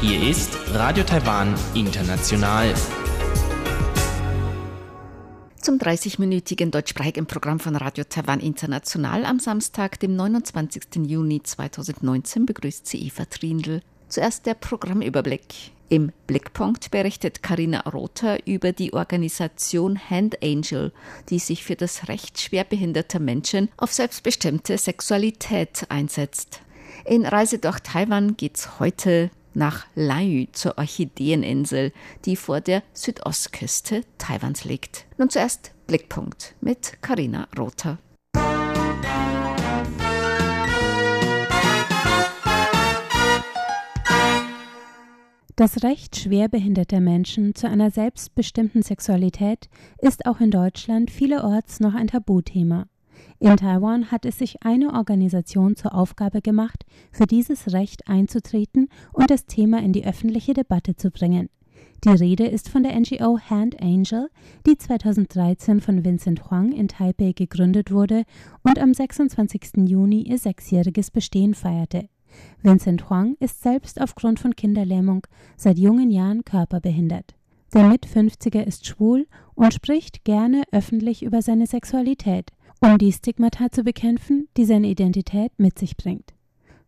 Hier ist Radio Taiwan International. Zum 30-minütigen deutschsprachigen Programm von Radio Taiwan International am Samstag, dem 29. Juni 2019, begrüßt sie Eva Trindl. Zuerst der Programmüberblick. Im Blickpunkt berichtet Karina Rother über die Organisation Hand Angel, die sich für das Recht schwerbehinderter Menschen auf selbstbestimmte Sexualität einsetzt. In Reise durch Taiwan geht's heute nach Lanyu zur Orchideeninsel, die vor der Südostküste Taiwans liegt. Nun zuerst Blickpunkt mit Karina Rother. Das Recht schwerbehinderter Menschen zu einer selbstbestimmten Sexualität ist auch in Deutschland vielerorts noch ein Tabuthema. In Taiwan hat es sich eine Organisation zur Aufgabe gemacht, für dieses Recht einzutreten und das Thema in die öffentliche Debatte zu bringen. Die Rede ist von der NGO Hand Angel, die 2013 von Vincent Huang in Taipei gegründet wurde und am 26. Juni ihr sechsjähriges Bestehen feierte. Vincent Huang ist selbst aufgrund von Kinderlähmung seit jungen Jahren körperbehindert. Der Mit-50er ist schwul und spricht gerne öffentlich über seine Sexualität um die Stigmata zu bekämpfen, die seine Identität mit sich bringt.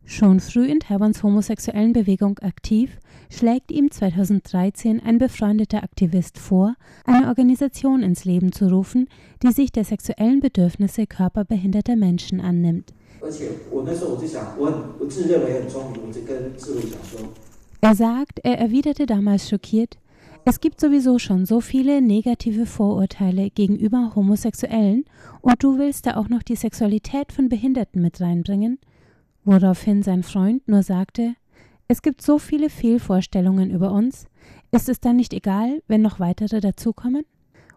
Schon früh in Taiwans homosexuellen Bewegung aktiv, schlägt ihm 2013 ein befreundeter Aktivist vor, eine Organisation ins Leben zu rufen, die sich der sexuellen Bedürfnisse körperbehinderter Menschen annimmt. Er sagt, er erwiderte damals schockiert, es gibt sowieso schon so viele negative Vorurteile gegenüber Homosexuellen und du willst da auch noch die Sexualität von Behinderten mit reinbringen? Woraufhin sein Freund nur sagte, es gibt so viele Fehlvorstellungen über uns, ist es dann nicht egal, wenn noch weitere dazukommen?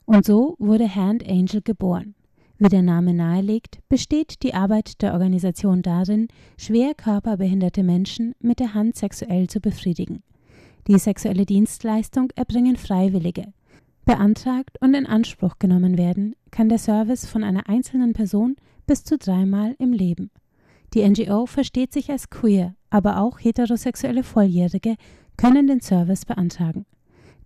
Und so wurde Hand Angel geboren. Wie der Name nahelegt, besteht die Arbeit der Organisation darin, schwer körperbehinderte Menschen mit der Hand sexuell zu befriedigen. Die sexuelle Dienstleistung erbringen Freiwillige. Beantragt und in Anspruch genommen werden kann der Service von einer einzelnen Person bis zu dreimal im Leben. Die NGO versteht sich als queer, aber auch heterosexuelle Volljährige können den Service beantragen.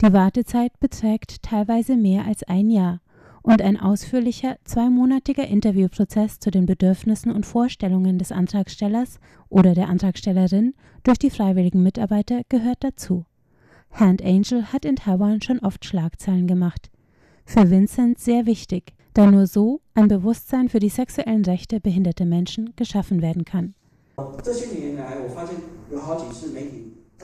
Die Wartezeit beträgt teilweise mehr als ein Jahr und ein ausführlicher zweimonatiger Interviewprozess zu den Bedürfnissen und Vorstellungen des Antragstellers oder der Antragstellerin durch die freiwilligen Mitarbeiter gehört dazu. Hand Angel hat in Taiwan schon oft Schlagzeilen gemacht. Für Vincent sehr wichtig, da nur so ein Bewusstsein für die sexuellen Rechte behinderter Menschen geschaffen werden kann.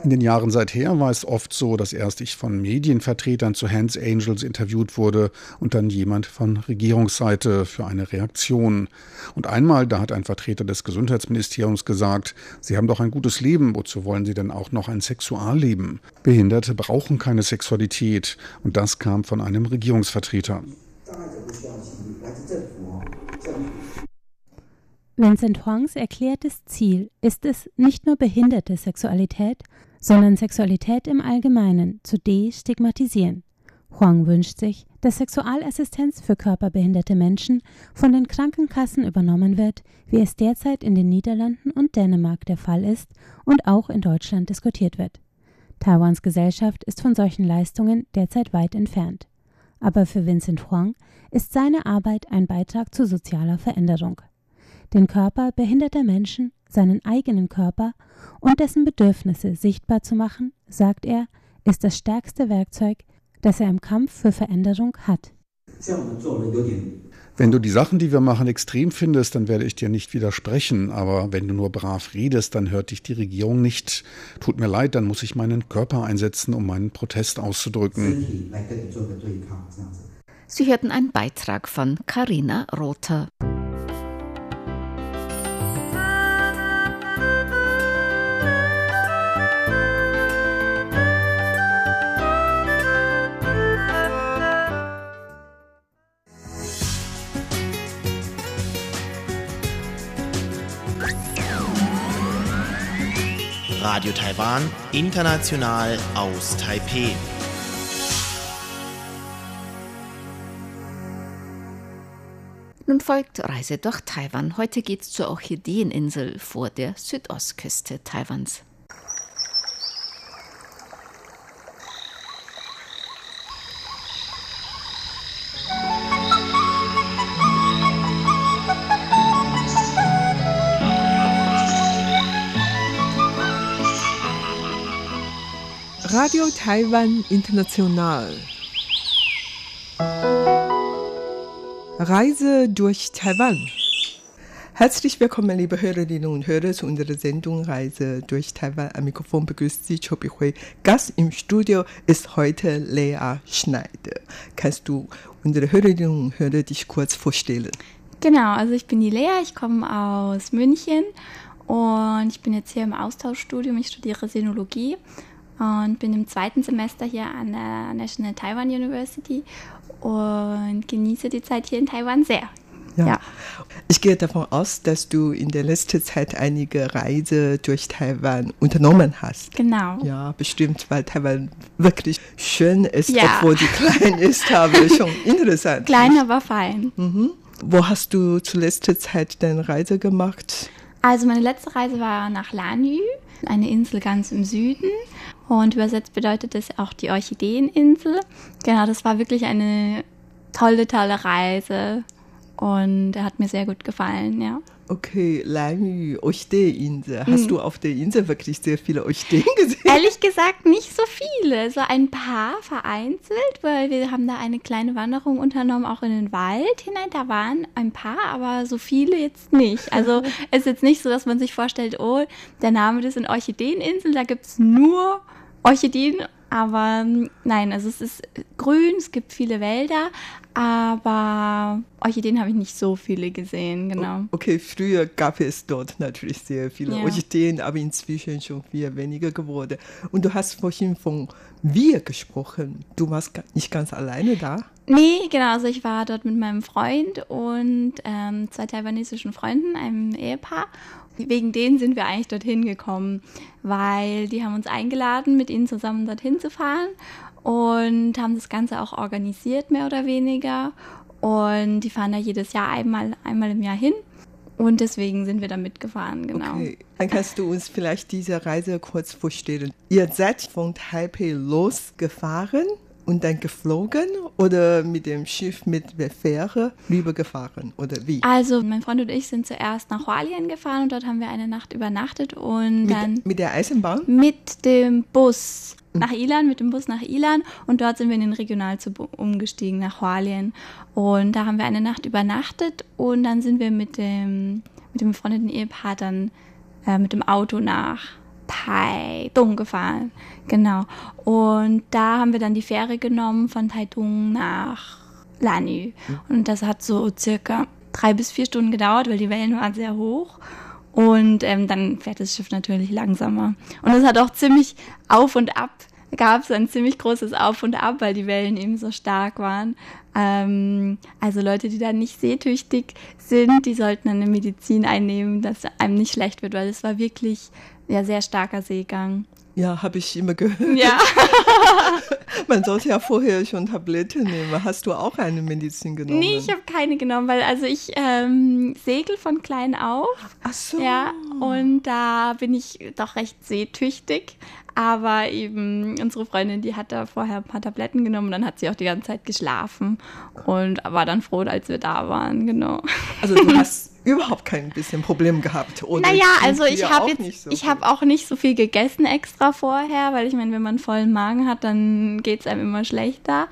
In den Jahren seither war es oft so, dass erst ich von Medienvertretern zu Hands Angels interviewt wurde und dann jemand von Regierungsseite für eine Reaktion. Und einmal, da hat ein Vertreter des Gesundheitsministeriums gesagt, Sie haben doch ein gutes Leben, wozu wollen Sie denn auch noch ein Sexualleben? Behinderte brauchen keine Sexualität. Und das kam von einem Regierungsvertreter. Vincent Huangs erklärtes Ziel ist es, nicht nur behinderte Sexualität, sondern Sexualität im Allgemeinen zu destigmatisieren. Huang wünscht sich, dass Sexualassistenz für körperbehinderte Menschen von den Krankenkassen übernommen wird, wie es derzeit in den Niederlanden und Dänemark der Fall ist und auch in Deutschland diskutiert wird. Taiwans Gesellschaft ist von solchen Leistungen derzeit weit entfernt. Aber für Vincent Huang ist seine Arbeit ein Beitrag zu sozialer Veränderung. Den Körper behinderter Menschen, seinen eigenen Körper und dessen Bedürfnisse sichtbar zu machen, sagt er, ist das stärkste Werkzeug, das er im Kampf für Veränderung hat. Wenn du die Sachen, die wir machen, extrem findest, dann werde ich dir nicht widersprechen. Aber wenn du nur brav redest, dann hört dich die Regierung nicht. Tut mir leid, dann muss ich meinen Körper einsetzen, um meinen Protest auszudrücken. Sie hörten einen Beitrag von Carina Rother. Radio Taiwan, international aus Taipeh. Nun folgt Reise durch Taiwan. Heute geht's zur Orchideeninsel vor der Südostküste Taiwans. Radio Taiwan International. Reise durch Taiwan. Herzlich willkommen, liebe Hörerinnen und Hörer, zu unserer Sendung Reise durch Taiwan. Am Mikrofon begrüßt Sie Chobi Hui. Gast im Studio ist heute Lea Schneider. Kannst du unsere Hörerinnen und Hörer dich kurz vorstellen? Genau, also ich bin die Lea, ich komme aus München und ich bin jetzt hier im Austauschstudium. Ich studiere Sinologie und bin im zweiten Semester hier an der National Taiwan University und genieße die Zeit hier in Taiwan sehr. Ja. ja. Ich gehe davon aus, dass du in der letzten Zeit einige Reise durch Taiwan unternommen hast. Genau. Ja, bestimmt, weil Taiwan wirklich schön ist, ja. obwohl die klein ist, aber schon interessant. Klein, aber fein. Mhm. Wo hast du zuletzt Zeit deine Reise gemacht? Also meine letzte Reise war nach Lanyu, eine Insel ganz im Süden. Und übersetzt bedeutet das auch die Orchideeninsel. Genau, das war wirklich eine tolle, tolle Reise. Und er hat mir sehr gut gefallen, ja. Okay, Lanyu, Orchideeninsel. Hast hm. du auf der Insel wirklich sehr viele Orchideen gesehen? Ehrlich gesagt nicht so viele, so ein paar vereinzelt, weil wir haben da eine kleine Wanderung unternommen, auch in den Wald hinein. Da waren ein paar, aber so viele jetzt nicht. Also es ist jetzt nicht so, dass man sich vorstellt, oh, der Name das sind Orchideeninsel, da gibt es nur Orchideen, aber ähm, nein, also es ist grün, es gibt viele Wälder, aber Orchideen habe ich nicht so viele gesehen, genau. Okay, früher gab es dort natürlich sehr viele ja. Orchideen, aber inzwischen schon viel weniger geworden. Und du hast vorhin von wir gesprochen. Du warst nicht ganz alleine da? Nee, genau. Also ich war dort mit meinem Freund und ähm, zwei taiwanesischen Freunden, einem Ehepaar wegen denen sind wir eigentlich dorthin gekommen, weil die haben uns eingeladen, mit ihnen zusammen dorthin zu fahren und haben das Ganze auch organisiert, mehr oder weniger. Und die fahren da jedes Jahr einmal, einmal im Jahr hin. Und deswegen sind wir da mitgefahren, genau. Okay. Dann kannst du uns vielleicht diese Reise kurz vorstellen. Ihr seid von Taipei losgefahren und dann geflogen oder mit dem Schiff mit der Fähre rübergefahren oder wie? Also mein Freund und ich sind zuerst nach Hualien gefahren und dort haben wir eine Nacht übernachtet und mit, dann mit der Eisenbahn? Mit dem Bus nach Ilan, mit dem Bus nach Ilan und dort sind wir in den Regionalzug umgestiegen nach Hualien und da haben wir eine Nacht übernachtet und dann sind wir mit dem mit dem befreundeten Ehepaar dann äh, mit dem Auto nach Taitung gefahren. Genau. Und da haben wir dann die Fähre genommen von Taitung nach Lanü. Und das hat so circa drei bis vier Stunden gedauert, weil die Wellen waren sehr hoch. Und ähm, dann fährt das Schiff natürlich langsamer. Und es hat auch ziemlich auf und ab, gab es ein ziemlich großes Auf und Ab, weil die Wellen eben so stark waren. Ähm, also Leute, die da nicht seetüchtig sind, die sollten eine Medizin einnehmen, dass einem nicht schlecht wird, weil es war wirklich ja, sehr starker Seegang. Ja, habe ich immer gehört. Ja. Man sollte ja vorher schon Tabletten nehmen. Hast du auch eine Medizin genommen? Nee, ich habe keine genommen, weil also ich ähm, segel von klein auf. Ach so. Ja, und da bin ich doch recht seetüchtig. Aber eben unsere Freundin, die hat da vorher ein paar Tabletten genommen und dann hat sie auch die ganze Zeit geschlafen und war dann froh, als wir da waren, genau. Also du hast überhaupt kein bisschen Problem gehabt. Oder naja, also ich habe jetzt, so ich habe auch nicht so viel gegessen extra vorher, weil ich meine, wenn man einen vollen Magen hat, dann geht es einem immer schlechter.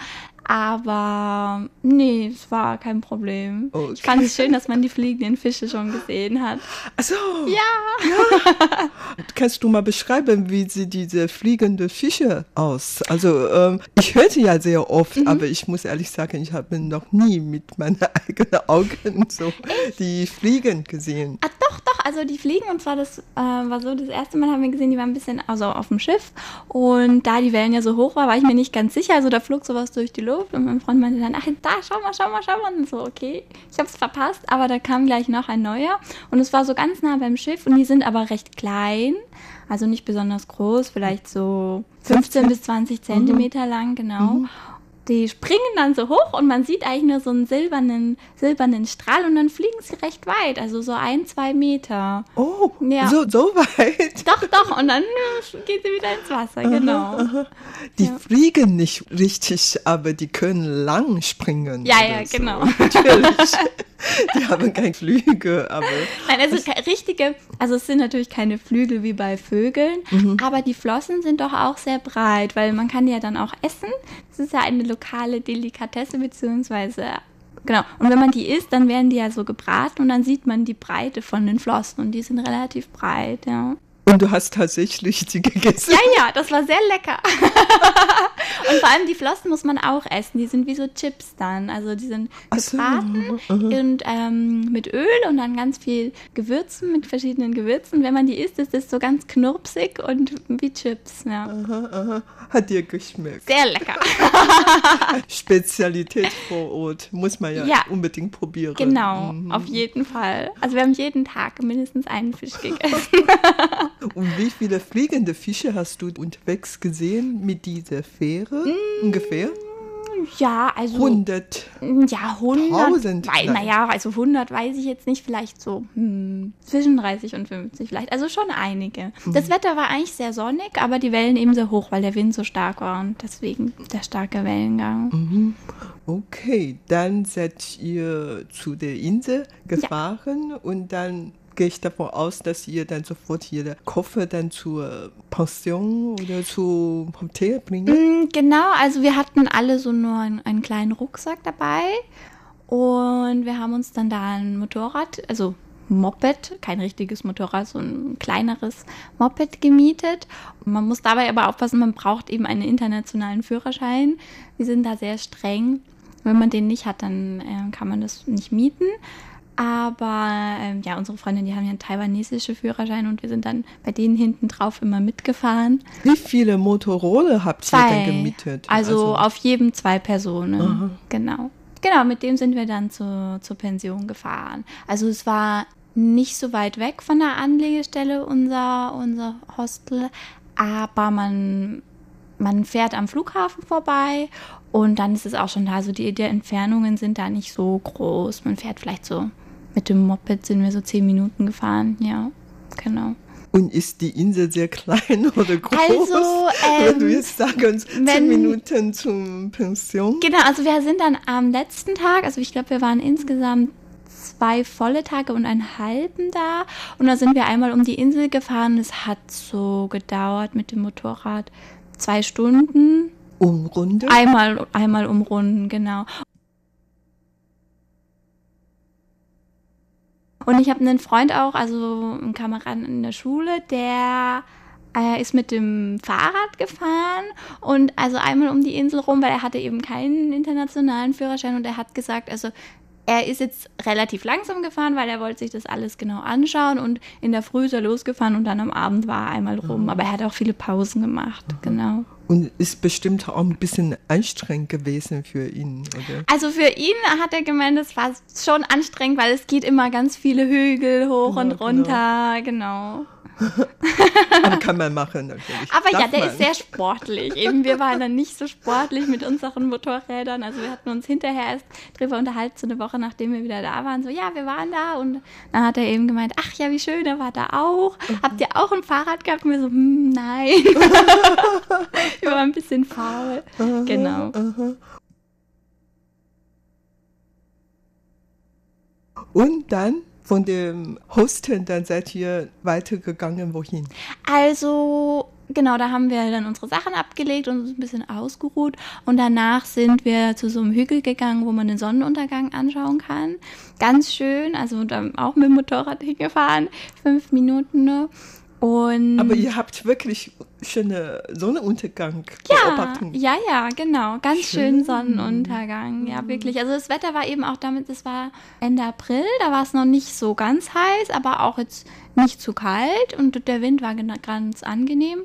Aber nee, es war kein Problem. Okay. Ich fand es schön, dass man die fliegenden Fische schon gesehen hat. Ach so. Ja. ja. Kannst du mal beschreiben, wie sieht diese fliegende Fische aus? Also ähm, ich hörte ja sehr oft, mhm. aber ich muss ehrlich sagen, ich habe noch nie mit meinen eigenen Augen so die Fliegen gesehen. Ah, doch, doch. Also die Fliegen und zwar das äh, war so das erste Mal haben wir gesehen, die waren ein bisschen also auf dem Schiff und da die Wellen ja so hoch waren, war ich mir nicht ganz sicher. Also da flog sowas durch die Luft Luft und mein Freund meinte dann, ach, da, schau mal, schau mal, schau mal. Und so, okay, ich habe es verpasst, aber da kam gleich noch ein neuer und es war so ganz nah beim Schiff und die sind aber recht klein, also nicht besonders groß, vielleicht so 15 bis 20 Zentimeter mhm. lang, genau. Mhm. Die springen dann so hoch und man sieht eigentlich nur so einen silbernen, silbernen Strahl und dann fliegen sie recht weit, also so ein, zwei Meter. Oh, ja. so, so weit? Doch, doch, und dann gehen sie wieder ins Wasser, genau. Aha. Die ja. fliegen nicht richtig, aber die können lang springen. Ja, ja, so. genau. Natürlich. Die haben keine Flügel, aber. Nein, also richtige, also es sind natürlich keine Flügel wie bei Vögeln, mhm. aber die Flossen sind doch auch sehr breit, weil man kann die ja dann auch essen. Das ist ja eine lokale Delikatesse, beziehungsweise Genau. Und wenn man die isst, dann werden die ja so gebraten und dann sieht man die Breite von den Flossen und die sind relativ breit, ja. Und du hast tatsächlich die gegessen? Ja, ja, das war sehr lecker. und vor allem die Flossen muss man auch essen. Die sind wie so Chips dann. Also die sind gebraten so. und ähm, mit Öl und dann ganz viel Gewürzen, mit verschiedenen Gewürzen. Wenn man die isst, ist das so ganz knurpsig und wie Chips. Ja. Aha, aha. Hat dir geschmeckt? Sehr lecker. Spezialität vor Ort. Muss man ja, ja. unbedingt probieren. Genau, mhm. auf jeden Fall. Also wir haben jeden Tag mindestens einen Fisch gegessen. Und wie viele fliegende Fische hast du unterwegs gesehen mit dieser Fähre mm, ungefähr? Ja, also 100. Ja, 100. naja, also 100 weiß ich jetzt nicht, vielleicht so hm, zwischen 30 und 50 vielleicht. Also schon einige. Mhm. Das Wetter war eigentlich sehr sonnig, aber die Wellen eben sehr hoch, weil der Wind so stark war und deswegen der starke Wellengang. Mhm. Okay, dann seid ihr zu der Insel gefahren ja. und dann gehe ich davon aus, dass ihr dann sofort ihre Koffer dann zur Pension oder zum Hotel bringt? Mm, genau, also wir hatten alle so nur einen, einen kleinen Rucksack dabei und wir haben uns dann da ein Motorrad, also Moped, kein richtiges Motorrad, so ein kleineres Moped gemietet. Man muss dabei aber aufpassen, man braucht eben einen internationalen Führerschein. Wir sind da sehr streng. Wenn man den nicht hat, dann äh, kann man das nicht mieten. Aber ähm, ja, unsere Freundin, die haben ja einen taiwanesischen Führerschein und wir sind dann bei denen hinten drauf immer mitgefahren. Wie viele Motorroller habt zwei. ihr denn gemietet? Also, also, auf jedem zwei Personen. Aha. Genau. Genau, mit dem sind wir dann zu, zur Pension gefahren. Also es war nicht so weit weg von der Anlegestelle unser, unser Hostel, aber man, man fährt am Flughafen vorbei und dann ist es auch schon da. Also die, die Entfernungen sind da nicht so groß. Man fährt vielleicht so mit dem Moped sind wir so zehn Minuten gefahren, ja, genau. Und ist die Insel sehr klein oder groß? Also, ähm, Wenn du jetzt sagen, zehn Minuten zum Pension. Genau, also wir sind dann am letzten Tag, also ich glaube, wir waren insgesamt zwei volle Tage und einen halben da. Und da sind wir einmal um die Insel gefahren. Es hat so gedauert mit dem Motorrad zwei Stunden. Umrunden? Einmal, einmal umrunden, genau. Und ich habe einen Freund auch, also einen Kameraden in der Schule, der äh, ist mit dem Fahrrad gefahren und also einmal um die Insel rum, weil er hatte eben keinen internationalen Führerschein und er hat gesagt, also er ist jetzt relativ langsam gefahren, weil er wollte sich das alles genau anschauen und in der Früh ist er losgefahren und dann am Abend war er einmal rum. Mhm. Aber er hat auch viele Pausen gemacht, mhm. genau. Und ist bestimmt auch ein bisschen anstrengend gewesen für ihn, oder? Also für ihn hat er gemeint, es war schon anstrengend, weil es geht immer ganz viele Hügel hoch ja, und genau. runter, genau. genau. Aber kann man machen natürlich. Aber Darf ja, der man. ist sehr sportlich. Eben, wir waren dann nicht so sportlich mit unseren Motorrädern. Also wir hatten uns hinterher erst drüber unterhalten, so eine Woche nachdem wir wieder da waren. So, ja, wir waren da. Und dann hat er eben gemeint, ach ja, wie schön, er war da auch. Mhm. Habt ihr auch ein Fahrrad gehabt? Und wir so, hm, nein. wir waren ein bisschen faul. Aha, genau. Aha. Und dann von dem Hostel, dann seid ihr weitergegangen, wohin? Also, genau, da haben wir dann unsere Sachen abgelegt und uns ein bisschen ausgeruht. Und danach sind wir zu so einem Hügel gegangen, wo man den Sonnenuntergang anschauen kann. Ganz schön, also auch mit dem Motorrad hingefahren, fünf Minuten nur. Und Aber ihr habt wirklich schöne Sonnenuntergang ja, beobachtet. Ja, ja, genau. Ganz schön. schön Sonnenuntergang. Ja, wirklich. Also das Wetter war eben auch damit, es war Ende April, da war es noch nicht so ganz heiß, aber auch jetzt nicht zu kalt und der Wind war ganz angenehm.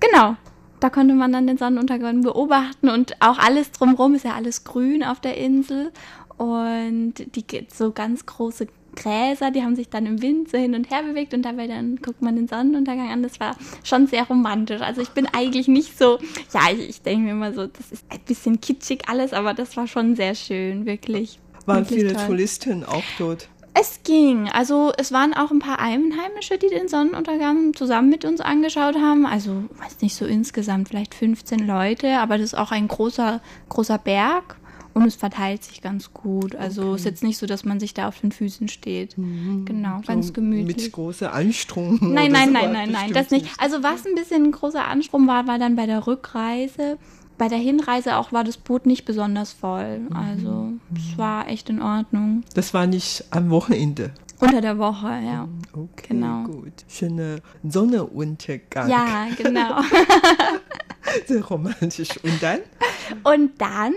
Genau. Da konnte man dann den Sonnenuntergang beobachten und auch alles drumherum ist ja alles grün auf der Insel und die so ganz große Gräser, die haben sich dann im Wind so hin und her bewegt und dabei dann guckt man den Sonnenuntergang an. Das war schon sehr romantisch. Also ich bin eigentlich nicht so, ja, ich, ich denke mir immer so, das ist ein bisschen kitschig alles, aber das war schon sehr schön, wirklich. Waren wirklich viele toll. Touristen auch dort? Es ging. Also es waren auch ein paar Einheimische, die den Sonnenuntergang zusammen mit uns angeschaut haben. Also, weiß nicht, so insgesamt vielleicht 15 Leute, aber das ist auch ein großer, großer Berg und es verteilt sich ganz gut. Also es ist jetzt nicht so, dass man sich da auf den Füßen steht. Genau, ganz So gemütlich. Mit großer Anstrengung. Nein, nein, nein, nein, nein, das nicht. Also was ein bisschen ein großer Anstrom war, war dann bei der Rückreise. Bei der Hinreise auch war das Boot nicht besonders voll. Mhm. Also es war echt in Ordnung. Das war nicht am Wochenende. Unter der Woche, ja. Okay, Genau. gut. Schöner Sonnenuntergang. Ja, genau. Sehr romantisch. Und dann? Und dann,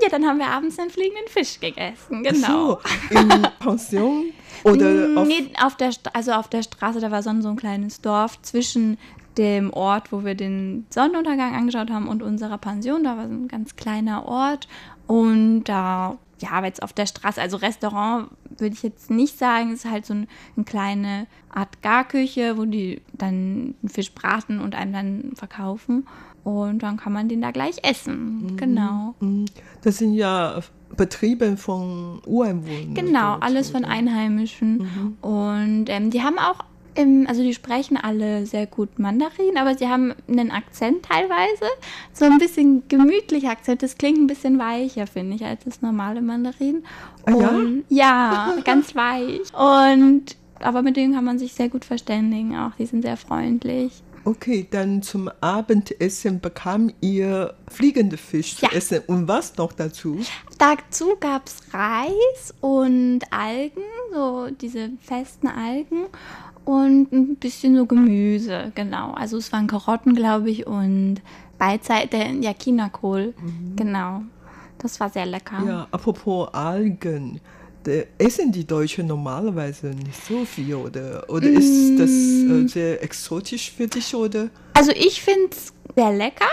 ja, dann haben wir abends einen fliegenden Fisch gegessen, genau. So, in Pension oder auf, nee, auf der, also auf der Straße, da war so ein, so ein kleines Dorf zwischen dem Ort, wo wir den Sonnenuntergang angeschaut haben und unserer Pension. Da war so ein ganz kleiner Ort und da, ja, aber jetzt auf der Straße, also Restaurant würde ich jetzt nicht sagen, es ist halt so ein, eine kleine Art Garküche, wo die dann Fisch braten und einem dann verkaufen und dann kann man den da gleich essen, genau. Mhm. das sind ja Betriebe von Ureinwohnern. Genau, alles von? Einheimischen. Und ähm, die haben auch, im, also die sprechen alle sehr gut Mandarin, aber sie haben einen Akzent teilweise. So ein bisschen gemütlicher Akzent. Das klingt ein bisschen weicher, finde ich, als das normale Mandarin. Ah, ja? Und, ja, ganz weich. Und aber mit denen kann man sich sehr gut verständigen auch. Die sind sehr freundlich. Okay, dann zum Abendessen bekam ihr fliegende Fisch Ja. zu essen. Und was noch dazu? Dazu gab es Reis und Algen, so diese festen Algen und ein bisschen so Gemüse, genau. Also es waren Karotten, glaube ich, und Beizeit, der ja, Chinakohl, genau. Das war sehr lecker. Ja, apropos Algen. Essen die Deutschen normalerweise nicht so viel, oder? Oder ist das Mm. äh, sehr exotisch für dich, oder? Also ich finde es sehr lecker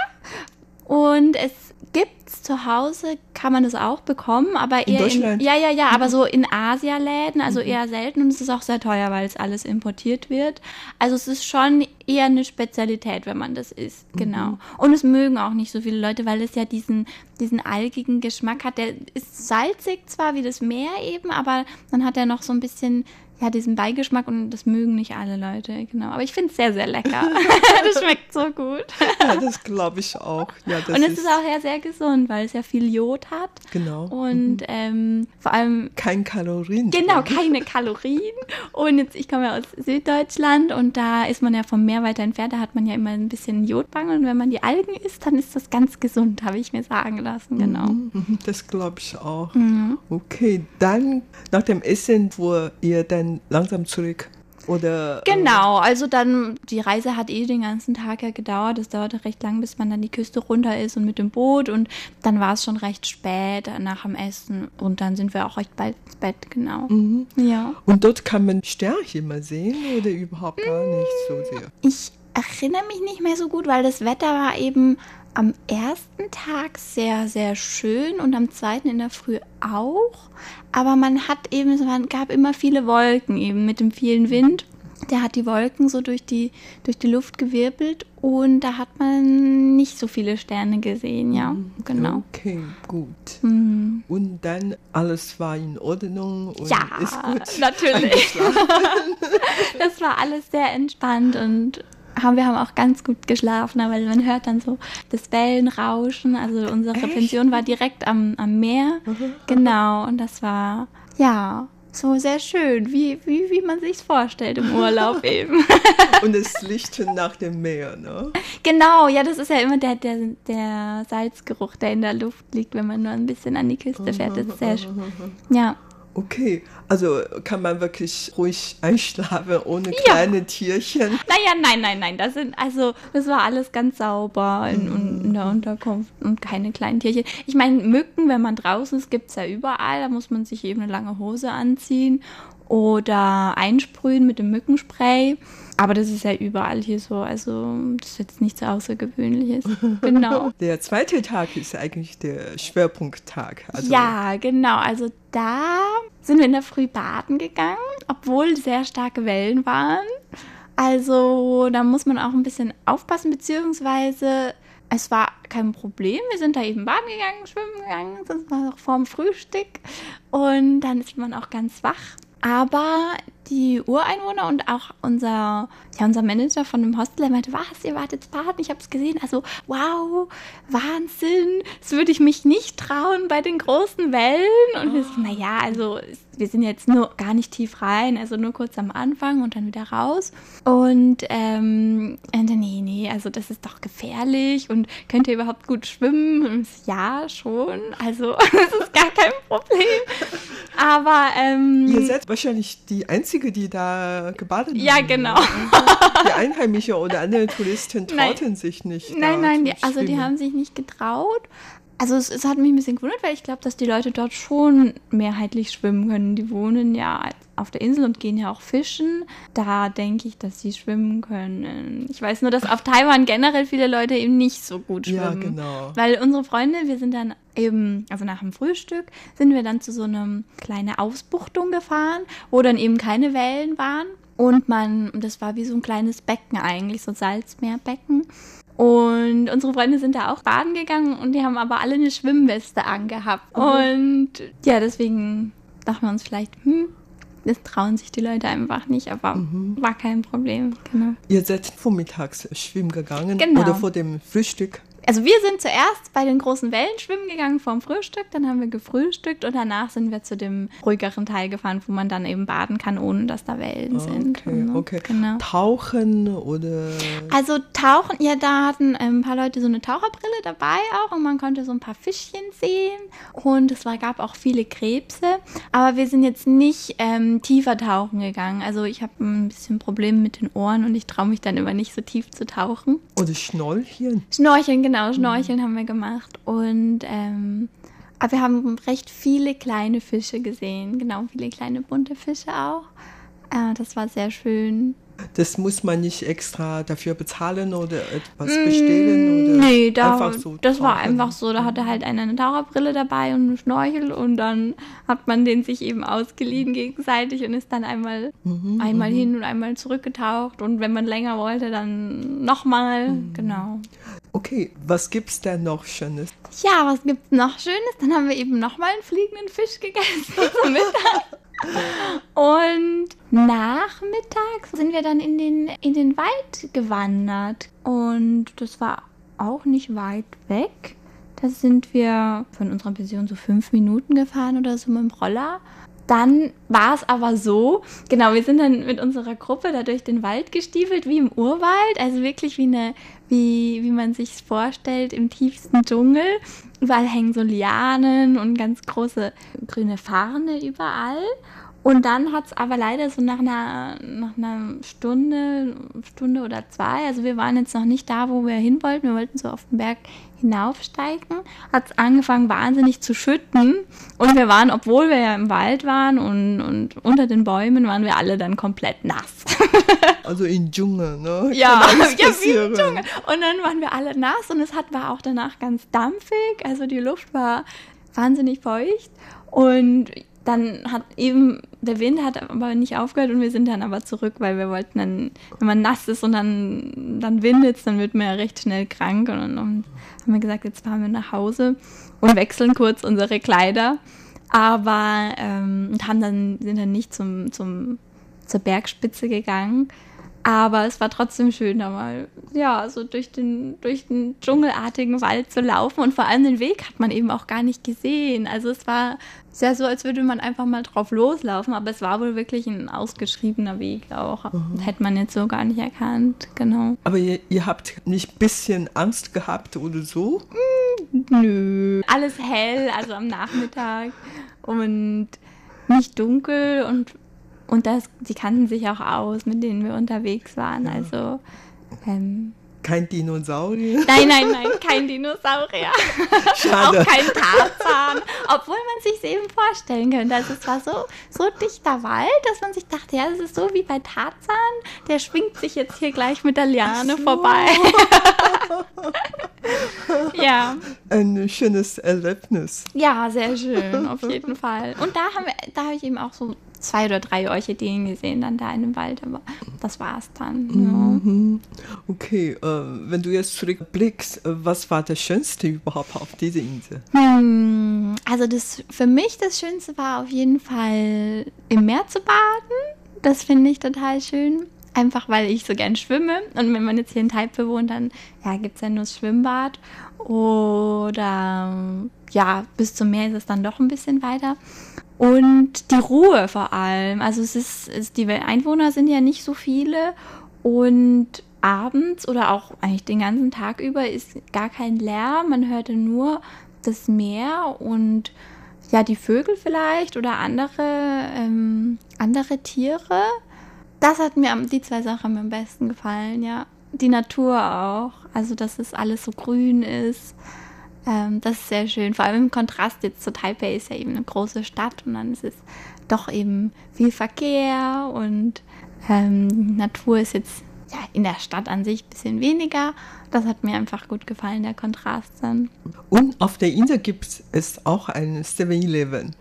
und es gibt's zu Hause, kann man das auch bekommen, aber In eher Deutschland? ja, ja, ja, aber so in Asialäden, also eher selten und es ist auch sehr teuer, weil es alles importiert wird. Also es ist schon eher eine Spezialität, wenn man das isst, genau. Und es mögen auch nicht so viele Leute, weil es ja diesen diesen algigen Geschmack hat. Der ist salzig zwar wie das Meer eben, aber dann hat er noch so ein bisschen ja, diesen Beigeschmack und das mögen nicht alle Leute, genau. Aber ich finde es sehr, sehr lecker. das schmeckt so gut. Ja, das glaube ich auch. Ja, das und es ist auch ja sehr gesund, weil es ja viel Jod hat. Genau. Und ähm, vor allem kein Kalorien. Genau, keine Kalorien. Und jetzt, ich komme ja aus Süddeutschland und da ist man ja vom Meer weiter entfernt, da hat man ja immer ein bisschen Jodmangel. Und wenn man die Algen isst, dann ist das ganz gesund, habe ich mir sagen lassen, genau. Mhm, Das glaube ich auch. Okay, dann nach dem Essen fuhr ihr dann langsam zurück. Oder äh, Genau, also dann, die Reise hat eh den ganzen Tag ja gedauert. Es dauerte recht lang, bis man dann die Küste runter ist und mit dem Boot. Und dann war es schon recht spät nach dem Essen. Und dann sind wir auch recht bald ins Bett, genau. Ja. Und dort kann man Sternchen mal sehen oder überhaupt gar nicht so sehr. Ich erinnere mich nicht mehr so gut, weil das Wetter war eben am ersten Tag sehr, sehr schön und am zweiten in der Früh auch. Aber man hat eben, es gab immer viele Wolken eben mit dem vielen Wind. Der hat die Wolken so durch die, durch die Luft gewirbelt und da hat man nicht so viele Sterne gesehen, ja, genau. Okay, gut. Mhm. Und dann alles war in Ordnung und Ja, ist gut. natürlich. das war alles sehr entspannt und haben, wir haben auch ganz gut geschlafen, weil man hört dann so das Wellenrauschen. Also unsere Pension war direkt am, am Meer. Genau, und das war, ja, so sehr schön, wie, wie, wie man sich vorstellt im Urlaub eben. Und es Licht nach dem Meer, ne? genau, ja, das ist ja immer der, der, der Salzgeruch, der in der Luft liegt, wenn man nur ein bisschen an die Küste fährt. Das ist sehr schön. Ja. Okay, also kann man wirklich ruhig einschlafen ohne kleine Tierchen. Naja, nein, nein, nein. Das sind, also, das war alles ganz sauber in, in der Unterkunft und keine kleinen Tierchen. Ich meine, Mücken, wenn man draußen ist, gibt es ja überall. Da muss man sich eben eine lange Hose anziehen. oder einsprühen mit dem Mückenspray. Aber das ist ja überall hier so, also das ist jetzt nichts Außergewöhnliches. Genau. Der zweite Tag ist eigentlich der Schwerpunkttag. Also ja, genau. Also da sind wir in der Früh baden gegangen, obwohl sehr starke Wellen waren. Also da muss man auch ein bisschen aufpassen, beziehungsweise es war kein Problem. Wir sind da eben baden gegangen, schwimmen gegangen, das war noch vorm Frühstück und dann ist man auch ganz wach. Aber die Ureinwohner und auch unser, ja, unser Manager von dem Hostel, der meinte, was, ihr wart jetzt baden? Ich habe es gesehen. Also, wow, Wahnsinn. Das würde ich mich nicht trauen bei den großen Wellen. Und wir so, naja, also wir sind jetzt nur gar nicht tief rein, also nur kurz am Anfang und dann wieder raus. Und ähm, und nee, nee, also das ist doch gefährlich und könnt ihr überhaupt gut schwimmen? Ja, schon. Also das ist gar kein Problem. Aber ähm, ihr seid wahrscheinlich die einzige, die da gebadet haben. Ja, genau. Die Einheimische oder andere Touristen trauten nein. sich nicht. Nein, nein, die, also die haben sich nicht getraut. Also es, es, hat mich ein bisschen gewundert, weil ich glaube, dass die Leute dort schon mehrheitlich schwimmen können. Die wohnen ja auf der Insel und gehen ja auch fischen. Da denke ich, dass sie schwimmen können. Ich weiß nur, dass auf Taiwan generell viele Leute eben nicht so gut schwimmen. Ja, genau. Weil unsere Freunde, wir sind dann eben, also nach dem Frühstück, sind wir dann zu so einer kleinen Ausbuchtung gefahren, wo dann eben keine Wellen waren. Und man, das war wie so ein kleines Becken eigentlich, so ein Salzmeerbecken. Und unsere Freunde sind da auch baden gegangen und die haben aber alle eine Schwimmweste angehabt. Mhm. Und ja, deswegen dachten wir uns vielleicht, hm, das trauen sich die Leute einfach nicht, aber mhm. war kein Problem. Genau. Ihr seid vormittags schwimmen gegangen genau. oder vor dem Frühstück? Also wir sind zuerst bei den großen Wellen schwimmen gegangen vorm Frühstück, dann haben wir gefrühstückt und danach sind wir zu dem ruhigeren Teil gefahren, wo man dann eben baden kann, ohne dass da Wellen okay, sind. Ne? Okay, genau. Tauchen oder? Also tauchen, ja, da hatten ein paar Leute so eine Taucherbrille dabei auch und man konnte so ein paar Fischchen sehen und es war, gab auch viele Krebse, aber wir sind jetzt nicht ähm, tiefer tauchen gegangen. Also ich habe ein bisschen Probleme mit den Ohren und ich traue mich dann immer nicht so tief zu tauchen. Oder Schnorcheln? Schnorcheln, genau genau, Schnorcheln mhm. haben wir gemacht. Und ähm, aber wir haben recht viele kleine Fische gesehen. Genau, viele kleine bunte Fische auch. Äh, das war sehr schön. Das muss man nicht extra dafür bezahlen oder etwas bestellen? Oder nee, da, einfach so das war einfach so. Da hatte halt einer eine Taucherbrille dabei und einen Schnorchel und dann hat man den sich eben ausgeliehen gegenseitig und ist dann einmal, mhm, einmal mhm. hin und einmal zurückgetaucht und wenn man länger wollte, dann nochmal. Mhm. Genau. Okay, was gibt's denn noch Schönes? Ja, was gibt's noch Schönes? Dann haben wir eben nochmal einen fliegenden Fisch gegessen zum Mittag. Und nachmittags sind wir dann in den, in den Wald gewandert. Und das war auch nicht weit weg. Da sind wir von unserer Pension so fünf Minuten gefahren oder so mit dem Roller. Dann war es aber so, genau, wir sind dann mit unserer Gruppe da durch den Wald gestiefelt, wie im Urwald, also wirklich wie eine, wie, wie man sich vorstellt, im tiefsten Dschungel. Überall hängen so Lianen und ganz große grüne Farne überall. Und dann hat es aber leider so nach einer, nach einer Stunde, Stunde oder zwei, also wir waren jetzt noch nicht da, wo wir hin wollten, wir wollten so auf den Berg hinaufsteigen, hat es angefangen wahnsinnig zu schütten. Und wir waren, obwohl wir ja im Wald waren und, und unter den Bäumen, waren wir alle dann komplett nass. Also im Dschungel, ne? Ja, ja wie im Dschungel. Und dann waren wir alle nass und es hat, war auch danach ganz dampfig, also die Luft war wahnsinnig feucht. Und dann hat eben, der Wind hat aber nicht aufgehört und wir sind dann aber zurück, weil wir wollten dann, wenn man nass ist und dann, dann windet es, dann wird man ja recht schnell krank und, und haben wir gesagt, jetzt fahren wir nach Hause und wechseln kurz unsere Kleider, aber ähm, haben dann, sind dann nicht zum, zum, zur Bergspitze gegangen, aber es war trotzdem schön, da mal, ja, so durch den, durch den dschungelartigen Wald zu laufen. Und vor allem den Weg hat man eben auch gar nicht gesehen. Also es war sehr so, als würde man einfach mal drauf loslaufen. Aber es war wohl wirklich ein ausgeschriebener Weg auch. Mhm. Hätte man jetzt so gar nicht erkannt, genau. Aber ihr, ihr habt nicht ein bisschen Angst gehabt oder so? Mm, nö. Alles hell, also am Nachmittag. Und nicht dunkel und und das, die kannten sich auch aus, mit denen wir unterwegs waren. Ja. Also ähm, Kein Dinosaurier? Nein, nein, nein, kein Dinosaurier. Schade. Auch kein Tarzan. Obwohl man sich eben vorstellen könnte. Also es war so, so dichter Wald, dass man sich dachte, ja, das ist so wie bei Tarzan. Der schwingt sich jetzt hier gleich mit der Liane so. vorbei. ja. Ein schönes Erlebnis. Ja, sehr schön, auf jeden Fall. Und da haben wir, da habe ich eben auch so zwei oder drei Orchideen gesehen, dann da in dem Wald, aber das war es dann. Mhm. Okay, äh, wenn du jetzt zurückblickst, äh, was war das Schönste überhaupt auf dieser Insel? Hm, also das für mich das Schönste war auf jeden Fall im Meer zu baden. Das finde ich total schön. Einfach weil ich so gern schwimme. Und wenn man jetzt hier in Taipei wohnt, dann ja, gibt es ja nur das Schwimmbad. Oder ja, bis zum Meer ist es dann doch ein bisschen weiter. Und die Ruhe vor allem. Also es ist, es, die Einwohner sind ja nicht so viele und abends oder auch eigentlich den ganzen Tag über ist gar kein Lärm. Man hörte nur das Meer und ja, die Vögel vielleicht oder andere, ähm, andere Tiere. Das hat mir die zwei Sachen mir am besten gefallen, ja. Die Natur auch. Also, dass es alles so grün ist. Ähm, das ist sehr schön. Vor allem im Kontrast jetzt zu Taipei ist ja eben eine große Stadt und dann ist es doch eben viel Verkehr und ähm, Natur ist jetzt ja, in der Stadt an sich ein bisschen weniger. Das hat mir einfach gut gefallen, der Kontrast dann. Und auf der Insel gibt es auch ein 7-Eleven.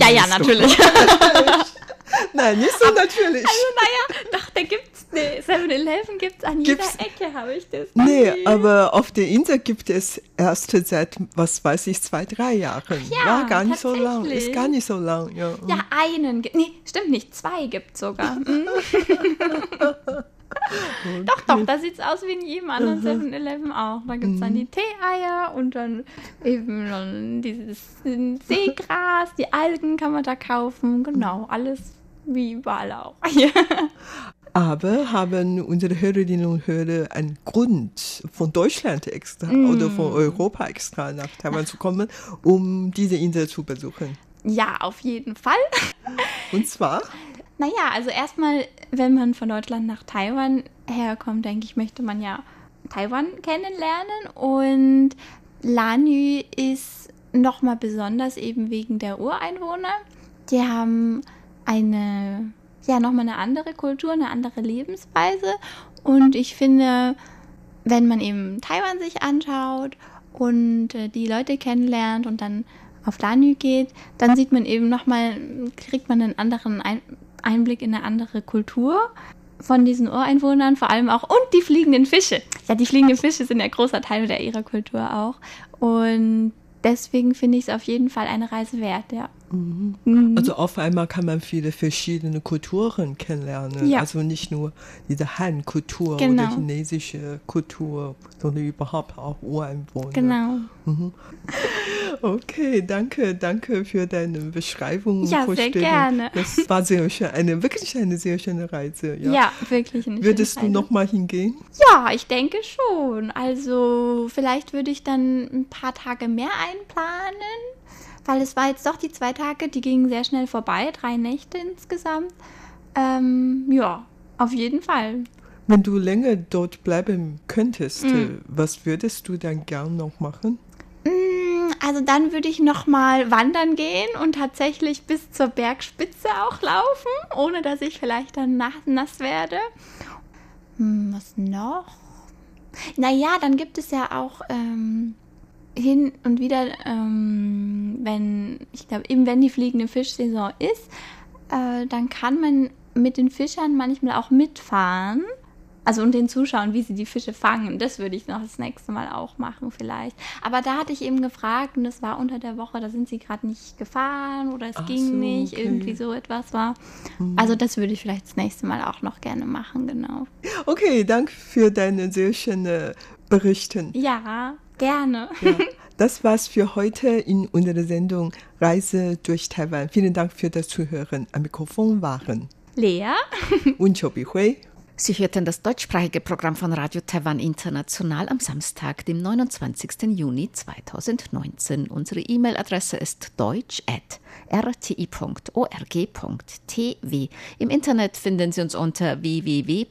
Ja, ja, natürlich. Nein, nicht so natürlich. Also, naja, doch, da gibt's ne 7-Eleven gibt's an Gibt's- jeder Ecke, habe ich das. Nee, gesehen. aber auf der Insel gibt es erst seit, was weiß ich, zwei, drei Jahren. ja, War gar nicht so lang. Ist gar nicht so lang, ja. Ja, einen. Nee, stimmt nicht. Zwei gibt's sogar. Mhm. Doch, doch, da sieht's aus wie in jedem anderen 7-Eleven auch. Da gibt's dann die Tee-Eier und dann eben dann dieses Seegras, die Algen kann man da kaufen. Genau, alles wie überall auch. Aber haben unsere Hörerinnen und Hörer einen Grund, von Deutschland extra oder von Europa extra nach Taiwan zu kommen, um diese Insel zu besuchen? ja, auf jeden Fall. Und zwar, Naja, also erstmal, wenn man von Deutschland nach Taiwan herkommt, denke ich, möchte man ja Taiwan kennenlernen. Und Lanü ist nochmal besonders eben wegen der Ureinwohner. Die haben eine, ja, nochmal eine andere Kultur, eine andere Lebensweise. Und ich finde, wenn man eben Taiwan sich anschaut und äh, die Leute kennenlernt und dann auf Lanü geht, dann sieht man eben nochmal, kriegt man einen anderen Ein Einblick in eine andere Kultur von diesen Ureinwohnern, vor allem auch, und die fliegenden Fische. Ja, die fliegenden Fische sind ja großer Teil der ihrer Kultur auch. Und deswegen finde ich es auf jeden Fall eine Reise wert, ja. Mhm. also auf einmal kann man viele verschiedene Kulturen kennenlernen. Ja. Also nicht nur diese Han-Kultur Genau. oder chinesische Kultur, sondern überhaupt auch Ureinwohner. Genau. Okay, danke, danke für deine Beschreibung. Ja, sehr gerne. Das war sehr schön, eine wirklich eine sehr schöne Reise. Ja. Ja, wirklich. Eine Würdest schöne du Reise. noch mal hingehen? Ja, ich denke schon. Also vielleicht würde ich dann ein paar Tage mehr einplanen, weil es war jetzt doch die zwei Tage, die gingen sehr schnell vorbei, drei Nächte insgesamt. Ähm, ja, auf jeden Fall. Wenn du länger dort bleiben könntest, Mm. was würdest du dann gern noch machen? Mm, Also dann würde ich noch mal wandern gehen und tatsächlich bis zur Bergspitze auch laufen, ohne dass ich vielleicht dann nass, nass werde. Hm, was noch? Naja, dann gibt es ja auch ähm, hin und wieder, ähm, wenn, ich glaube, eben wenn die fliegende Fischsaison ist, äh, dann kann man mit den Fischern manchmal auch mitfahren. Also und den zuschauen, wie sie die Fische fangen. Das würde ich noch das nächste Mal auch machen vielleicht. Aber da hatte ich eben gefragt und das war unter der Woche, da sind sie gerade nicht gefahren oder es Ach ging so, nicht, okay. irgendwie so etwas war. Also das würde ich vielleicht das nächste Mal auch noch gerne machen, genau. Okay, danke für deine sehr schönen Berichten. Ja, gerne. Ja, das war's für heute in unserer Sendung Reise durch Taiwan. Vielen Dank für das Zuhören. Am Mikrofon waren Lea, und Chobi Hui. Sie hörten das deutschsprachige Programm von Radio Taiwan International am Samstag, dem 29. Juni 2019. Unsere E-Mail-Adresse ist deutsch.rti.org.tv. Im Internet finden Sie uns unter www.rti.org.tv,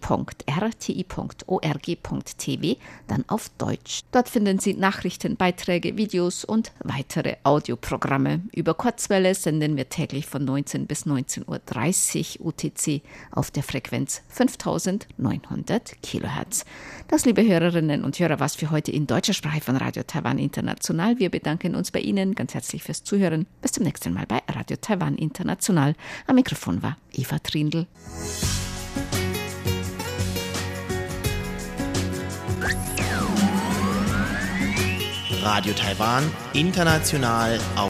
dann auf Deutsch. Dort finden Sie Nachrichten, Beiträge, Videos und weitere Audioprogramme. Über Kurzwelle senden wir täglich von 19 bis 19.30 Uhr UTC auf der Frequenz 5000 900 Kilohertz. Das, liebe Hörerinnen und Hörer, was für heute in deutscher Sprache von Radio Taiwan International. Wir bedanken uns bei Ihnen ganz herzlich fürs Zuhören. Bis zum nächsten Mal bei Radio Taiwan International. Am Mikrofon war Eva Trindl. Radio Taiwan International